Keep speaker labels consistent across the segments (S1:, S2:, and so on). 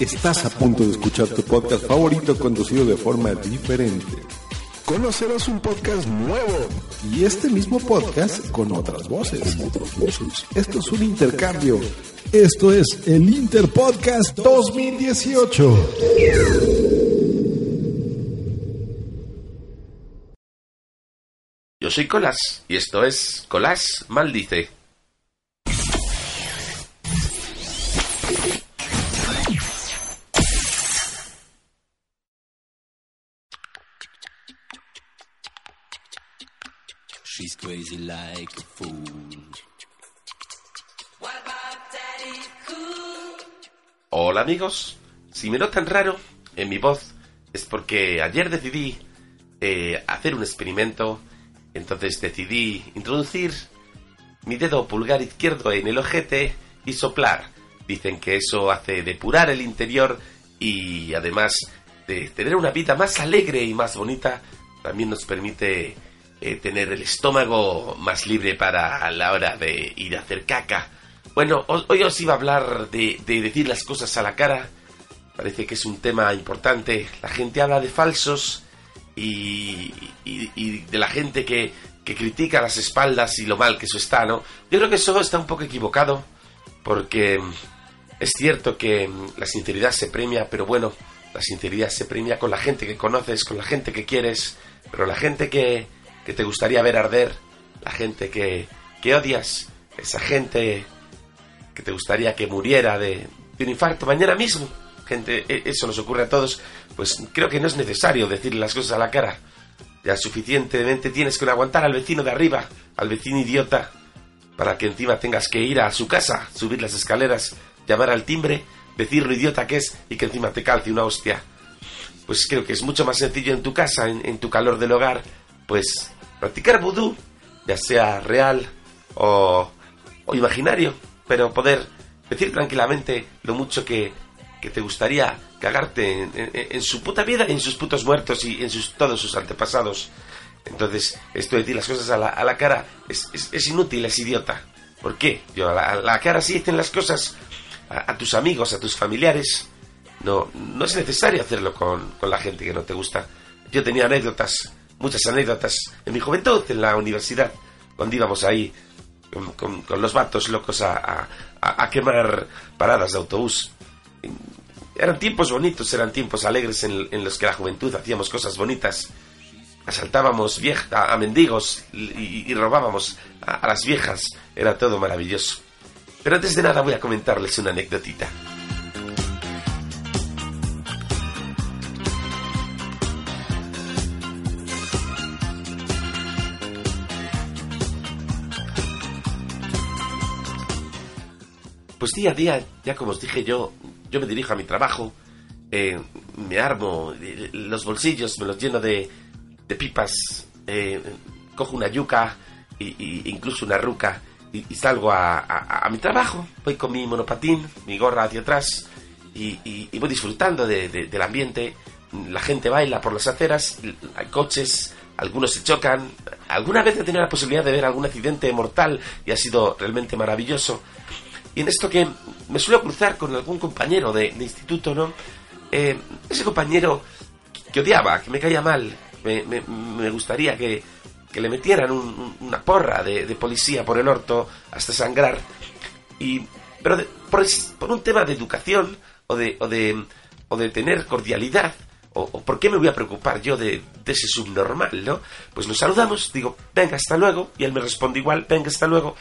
S1: Estás a punto de escuchar tu podcast favorito conducido de forma diferente. Conocerás un podcast nuevo y este mismo podcast con otras voces. Esto es un intercambio. Esto es el Interpodcast 2018.
S2: Yo soy Colas y esto es Colas Maldice. Hola amigos, si me notan raro en mi voz es porque ayer decidí eh, hacer un experimento, entonces decidí introducir mi dedo pulgar izquierdo en el ojete y soplar. Dicen que eso hace depurar el interior y además de tener una vida más alegre y más bonita, también nos permite eh, tener el estómago más libre para la hora de ir a hacer caca. Bueno, ho- hoy os iba a hablar de, de decir las cosas a la cara. Parece que es un tema importante. La gente habla de falsos y de la gente que, que critica las espaldas y lo mal que eso está, ¿no? Yo creo que eso está un poco equivocado porque mm, es cierto que mm, la sinceridad se premia, pero bueno, la sinceridad se premia con la gente que conoces, con la gente que quieres, pero la gente que, que te gustaría ver arder, la gente que, que odias, esa gente que te gustaría que muriera de, de un infarto mañana mismo, gente, e- eso nos ocurre a todos, pues creo que no es necesario decirle las cosas a la cara. Ya suficientemente tienes que aguantar al vecino de arriba, al vecino idiota, para que encima tengas que ir a su casa, subir las escaleras, llamar al timbre, decir lo idiota que es y que encima te calce una hostia. Pues creo que es mucho más sencillo en tu casa, en, en tu calor del hogar, pues practicar vudú, ya sea real o, o imaginario, pero poder decir tranquilamente lo mucho que, que te gustaría cagarte en, su puta vida, en sus putos muertos y en sus, todos sus antepasados. Entonces, esto de decir las cosas a la, a la cara es, es- es inútil, es idiota. ¿Por qué? Yo a la, a la cara sí dicen las cosas a, a tus amigos, a tus familiares. No, no es necesario hacerlo con, con la gente que no te gusta. Yo tenía anécdotas, muchas anécdotas en mi juventud, en la universidad, cuando íbamos ahí con, con- los vatos locos a, a- quemar paradas de autobús. Eran tiempos bonitos, eran tiempos alegres en, en los que la juventud hacíamos cosas bonitas. Asaltábamos viej- a, mendigos y, y robábamos a, las viejas. Era todo maravilloso. Pero antes de nada voy a comentarles una anécdotita. Pues día a día, ya como os dije yo, yo me dirijo a mi trabajo, eh, me armo eh, los bolsillos, me los lleno de, de pipas, eh, cojo una yuca y incluso una ruca y, salgo a, a- mi trabajo. Voy con mi monopatín, mi gorra hacia atrás y, voy disfrutando de- del ambiente. La gente baila por las aceras, hay coches, algunos se chocan. Alguna vez he tenido la posibilidad de ver algún accidente mortal y ha sido realmente maravilloso. Y en esto que me suelo cruzar con algún compañero de, de instituto, ¿no? Eh, ese compañero que, que odiaba, que me caía mal, me, me- me gustaría que, que le metieran un- un- una porra de, de policía por el orto hasta sangrar. Y, pero de- por, por un tema de educación o de, o de, o de tener cordialidad, o, o por qué me voy a preocupar yo de, de ese subnormal, ¿no? Pues nos saludamos, digo, venga, hasta luego, y él me responde igual, venga, hasta luego.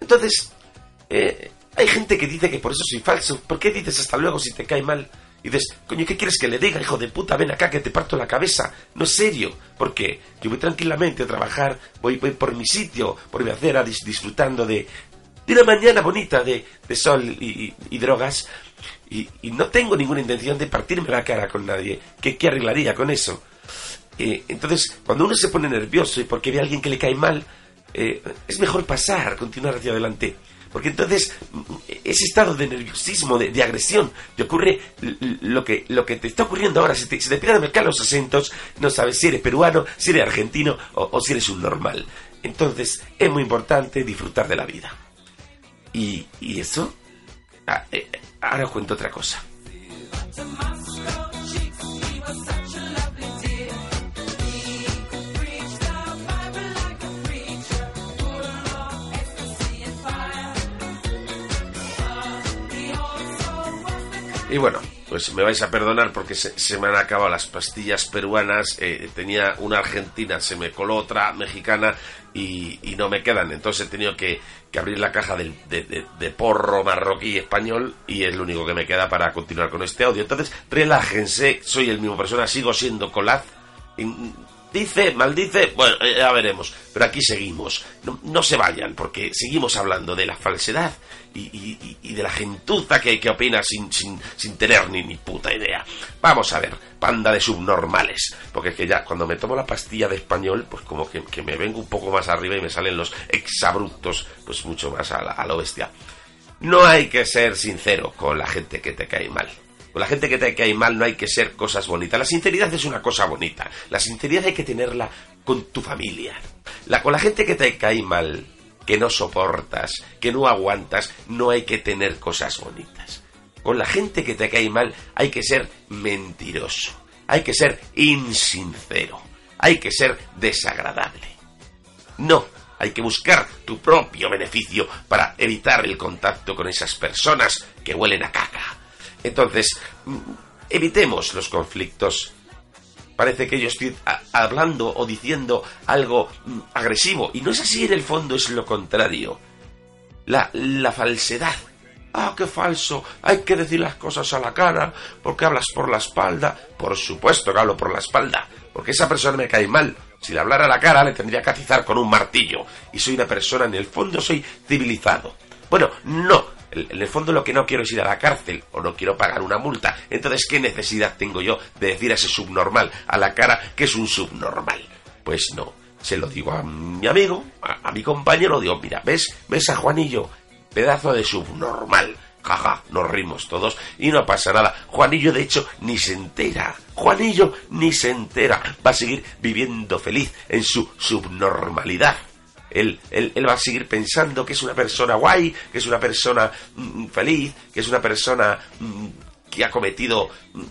S2: Entonces, eh, hay gente que dice que por eso soy falso. ¿Por qué dices hasta luego si te cae mal? Y dices, coño, ¿qué quieres que le diga, hijo de puta? Ven acá que te parto la cabeza. No es serio. Porque yo voy tranquilamente a trabajar, voy, por mi sitio, por mi acera, dis- disfrutando de, una mañana bonita de, sol y, drogas. Y, y no tengo ninguna intención de partirme la cara con nadie. ¿Qué, qué arreglaría con eso? Eh, entonces, cuando uno se pone nervioso y porque ve a alguien que le cae mal, eh, es mejor pasar, continuar hacia adelante. Porque entonces ese estado de nerviosismo, de, agresión, te ocurre lo que, lo que te está ocurriendo ahora. Se te, se te pegan a mercar los acentos, no sabes si eres peruano, si eres argentino o, o si eres un normal. Entonces es muy importante disfrutar de la vida. Y, y eso, ah, eh, ahora os cuento otra cosa. Y bueno, pues me vais a perdonar porque se, se me han acabado las pastillas peruanas. eh, tenía una argentina, se me coló otra mexicana y, no me quedan. Entonces he tenido que, abrir la caja de, de- de porro marroquí español y es lo único que me queda para continuar con este audio. Entonces, relájense, soy el mismo persona, sigo siendo Colaz. Dice, maldice, bueno, eh, ya veremos. Pero aquí seguimos. No, se vayan, porque seguimos hablando de la falsedad y, de la gentuza que, que opina sin, sin, sin tener ni, ni puta idea. Vamos a ver, panda de subnormales. Porque es que ya, cuando me tomo la pastilla de español, pues como que, que me vengo un poco más arriba y me salen los exabruptos, pues mucho más a, la- a lo bestia. No hay que ser sincero con la gente que te cae mal. Con la gente que te cae mal no hay que ser cosas bonitas. La sinceridad es una cosa bonita. La sinceridad hay que tenerla con tu familia. La, con la gente que te cae mal, que no soportas, que no aguantas, no hay que tener cosas bonitas. Con la gente que te cae mal hay que ser mentiroso. Hay que ser insincero. Hay que ser desagradable. No, hay que buscar tu propio beneficio para evitar el contacto con esas personas que huelen a caca. Entonces, mm, evitemos los conflictos. Parece que yo estoy hablando o diciendo algo mm, agresivo y no es así, en el fondo es lo contrario. La, la falsedad. Ah, qué falso. Hay que decir las cosas a la cara porque hablas por la espalda. Por supuesto que hablo por la espalda. Porque esa persona me cae mal. Si le hablara a la cara le tendría que atizar con un martillo. Y soy una persona, en el fondo soy civilizado. Bueno, no. En el fondo lo que no quiero es ir a la cárcel o no quiero pagar una multa. Entonces, ¿qué necesidad tengo yo de decir a ese subnormal a la cara que es un subnormal? Pues no. Se lo digo a mi amigo, a, a mi compañero, digo, mira, ¿ves? ¿Ves a Juanillo? Pedazo de subnormal. Jaja, nos rimos todos y no pasa nada. Juanillo, de hecho, ni se entera. Juanillo ni se entera. Va a seguir viviendo feliz en su subnormalidad. Él, él, va a seguir pensando que es una persona guay, que es una persona mm, feliz, que es una persona mm, que ha cometido mm,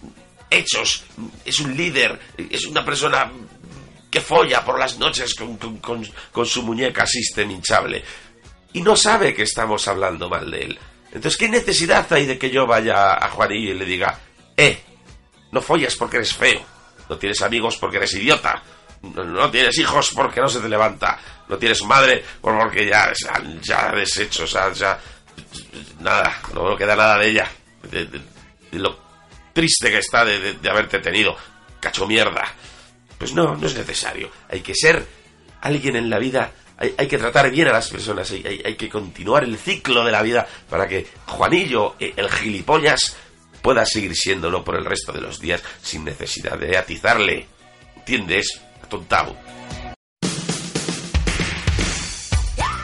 S2: hechos, mm, es un líder, es una persona mm, que folla por las noches con, con- su muñeca system hinchable. Y no sabe que estamos hablando mal de él. Entonces, ¿qué necesidad hay de que yo vaya a Juanillo y le diga, eh, no follas porque eres feo, no tienes amigos porque eres idiota, no, tienes hijos porque no se te levanta, no tienes madre porque ya, ya, ya deshecho, o sea, ya, nada, no queda nada de ella, de, lo triste que está de, de- haberte tenido, cacho mierda. Pues no, no es necesario, hay que ser alguien en la vida, hay, hay que tratar bien a las personas, hay, hay- hay que continuar el ciclo de la vida para que Juanillo, eh, el gilipollas, pueda seguir siéndolo por el resto de los días sin necesidad de atizarle. ¿Entiendes?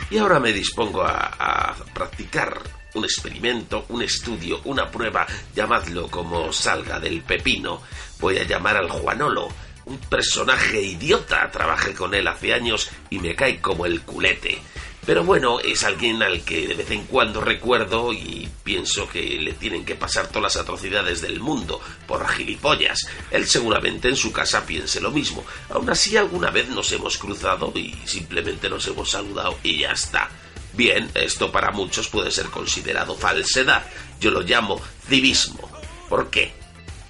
S2: Y ahora me dispongo a, a practicar un experimento, un estudio, una prueba, llamadlo como salga del pepino. Voy a llamar al Juanolo, un personaje idiota. Trabajé con él hace años y me cae como el culete. Pero bueno, es alguien al que de vez en cuando recuerdo y pienso que le tienen que pasar todas las atrocidades del mundo por gilipollas. Él seguramente en su casa piense lo mismo. Aún así, alguna vez nos hemos cruzado y simplemente nos hemos saludado y ya está. Bien, esto para muchos puede ser considerado falsedad. Yo lo llamo civismo. ¿Por qué?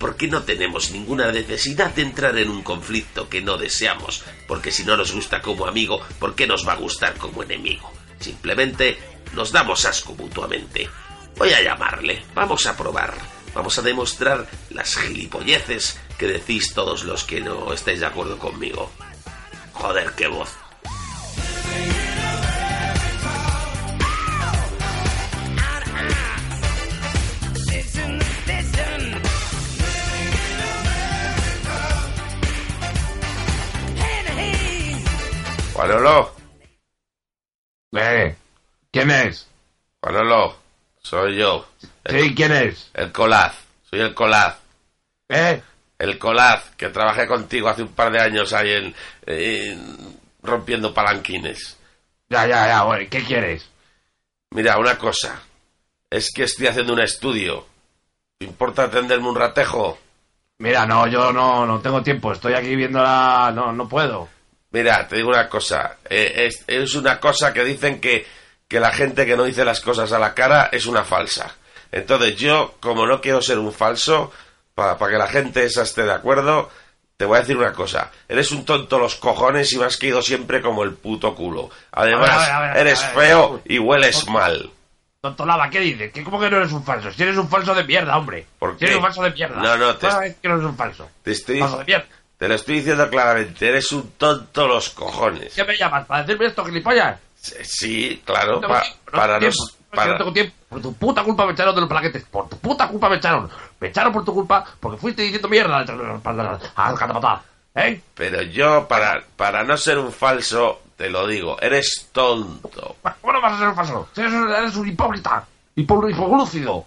S2: Porque no tenemos ninguna necesidad de entrar en un conflicto que no deseamos. Porque si no nos gusta como amigo, ¿por qué nos va a gustar como enemigo? Simplemente nos damos asco mutuamente. Voy a llamarle, vamos a probar, vamos a demostrar las gilipolleces que decís todos los que no estáis de acuerdo conmigo. Joder, qué voz. Juanolo,
S3: Eh, ¿quién es?
S2: Soy yo. El,
S3: Sí, ¿quién es?
S2: el Colaz, soy el Colaz.
S3: ¿Eh?
S2: El Colaz, que trabajé contigo hace un par de años ahí en, en- rompiendo palanquines.
S3: Ya, ya, ya, bueno, ¿qué quieres?
S2: Mira, una cosa. Es que estoy haciendo un estudio. ¿Te importa atenderme un ratejo?
S3: Mira, no, yo no, no tengo tiempo, estoy aquí viendo la... No, no puedo.
S2: Mira, te digo una cosa. eh, es, es una cosa que dicen que, que la gente que no dice las cosas a la cara es una falsa. Entonces yo, como no quiero ser un falso, para, para que la gente esa esté de acuerdo, te voy a decir una cosa. Eres un tonto los cojones y me has caído siempre como el puto culo. Además,
S3: A ver, a ver, a ver,
S2: eres feo y hueles mal.
S3: Tontolaba, ¿qué dices? ¿Qué, ¿Cómo que no eres un falso? Si eres un falso de mierda, hombre.
S2: ¿Por
S3: Si
S2: qué?
S3: eres un falso de mierda.
S2: No, no, te-
S3: Toda vez que no eres un falso.
S2: Te estoy,
S3: Falso de mierda.
S2: Te lo estoy diciendo claramente. Eres un tonto los cojones.
S3: ¿Qué me llamas? ¿Para decirme esto, gilipollas?
S2: Sí, claro,
S3: No tengo
S2: pa-
S3: tiempo, no
S2: para nos...
S3: no tengo tiempo. Por tu puta culpa me echaron de los plaquetes. Por tu puta culpa me echaron. Me echaron por tu culpa porque fuiste diciendo mierda al catapatá. ¿Eh?
S2: Pero yo, para, para no ser un falso, te lo digo, eres tonto.
S3: ¿Cómo no vas a ser un falso? Eres, un- eres un hipócrita. Hipo, hipoglúcido.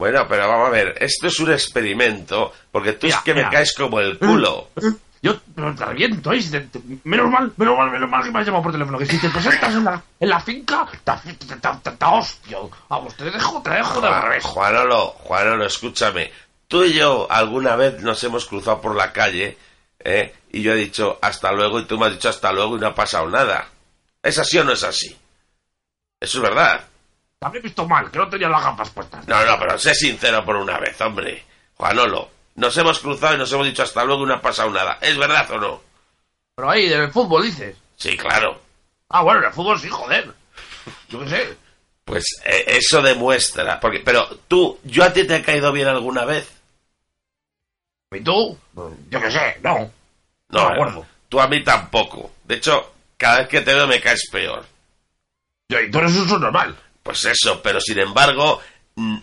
S2: Bueno, pero vamos a ver, esto es un experimento, porque tú
S3: Mira,
S2: es que me caes como el culo.
S3: Yo pero te reviento. Si te- te- menos mal, menos mal, menos mal que me has llamado por teléfono. Que si te presentas en la, en la finca, te, te, te, hostio. Vamos, te dejo, te dejo de
S2: Juan-
S3: revés.
S2: Juanolo, Juanolo, escúchame. Tú y yo alguna vez nos hemos cruzado por la calle, ¿eh? Y yo he dicho hasta luego y tú me has dicho hasta luego y no ha pasado nada. ¿Es así o no es así? Eso es verdad.
S3: Habré visto mal, que no tenía las gafas puestas.
S2: No, no, pero sé sincero por una vez, hombre. Juanolo, nos hemos cruzado y nos hemos dicho hasta luego y no ha pasado nada. ¿Es verdad o no?
S3: Pero ahí, en el fútbol, dices.
S2: Sí, claro.
S3: Ah, bueno, en el fútbol sí, joder. Yo qué sé.
S2: Pues eh, eso demuestra. Porque, pero tú, ¿yo a ti te he caído bien alguna vez?
S3: ¿Y tú? Yo qué sé, no.
S2: No,
S3: No me acuerdo.
S2: Tú a mí tampoco. De hecho, cada vez que te veo me caes peor.
S3: Y tú eres un subnormal.
S2: Pues eso, pero sin embargo, mm,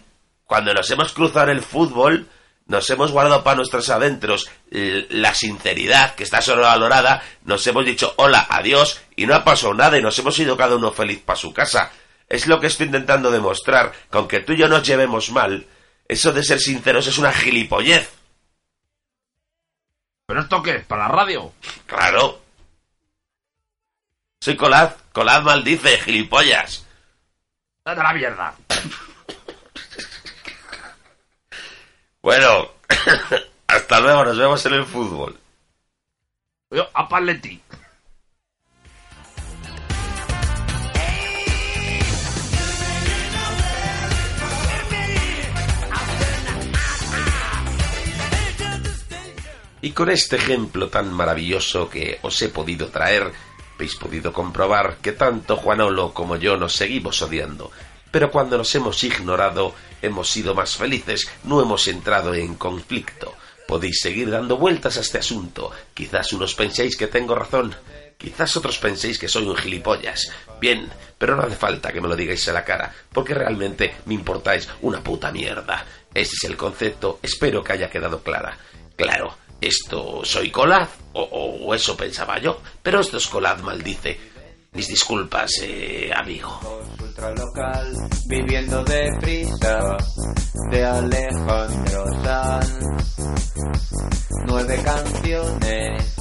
S2: cuando nos hemos cruzado en el fútbol, nos hemos guardado para nuestros adentros la sinceridad, que está sobrevalorada, nos hemos dicho hola, adiós, y no ha pasado nada, y nos hemos ido cada uno feliz para su casa. Es lo que estoy intentando demostrar, que aunque tú y yo nos llevemos mal, eso de ser sinceros es una gilipollez.
S3: ¿Pero esto qué es? ¿Para la radio?
S2: Claro. Soy Colad, Colad maldice, gilipollas.
S3: Date la mierda.
S2: Bueno, hasta luego, nos vemos en el fútbol.
S3: Yo, a Paletti.
S2: Y con este ejemplo tan maravilloso que os he podido traer, habéis podido comprobar que tanto Juanolo como yo nos seguimos odiando. Pero cuando nos hemos ignorado, hemos sido más felices, no hemos entrado en conflicto. Podéis seguir dando vueltas a este asunto. Quizás unos penséis que tengo razón, quizás otros penséis que soy un gilipollas. Bien, pero no hace falta que me lo digáis a la cara, porque realmente me importáis una puta mierda. Ese es el concepto, espero que haya quedado clara. Claro, esto soy Colad, o, o- o eso pensaba yo, pero esto es Colad maldice. Mis disculpas, eh, amigo.
S4: ultra local, viviendo deprisa, de Alejandro Sanz. Nueve canciones,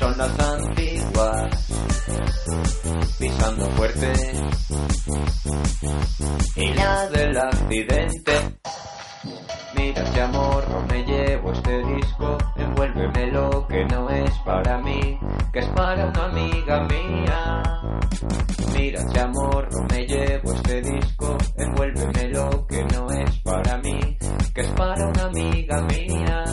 S4: son las antiguas, pisando fuerte. Y la del accidente. Mira ese amor, no me llevo este disco, envuélvemelo que no es para mí, que es para una amiga mía. Mira amor, no me llevo este disco, envuélvemelo que no es para mí, que es para una amiga mía.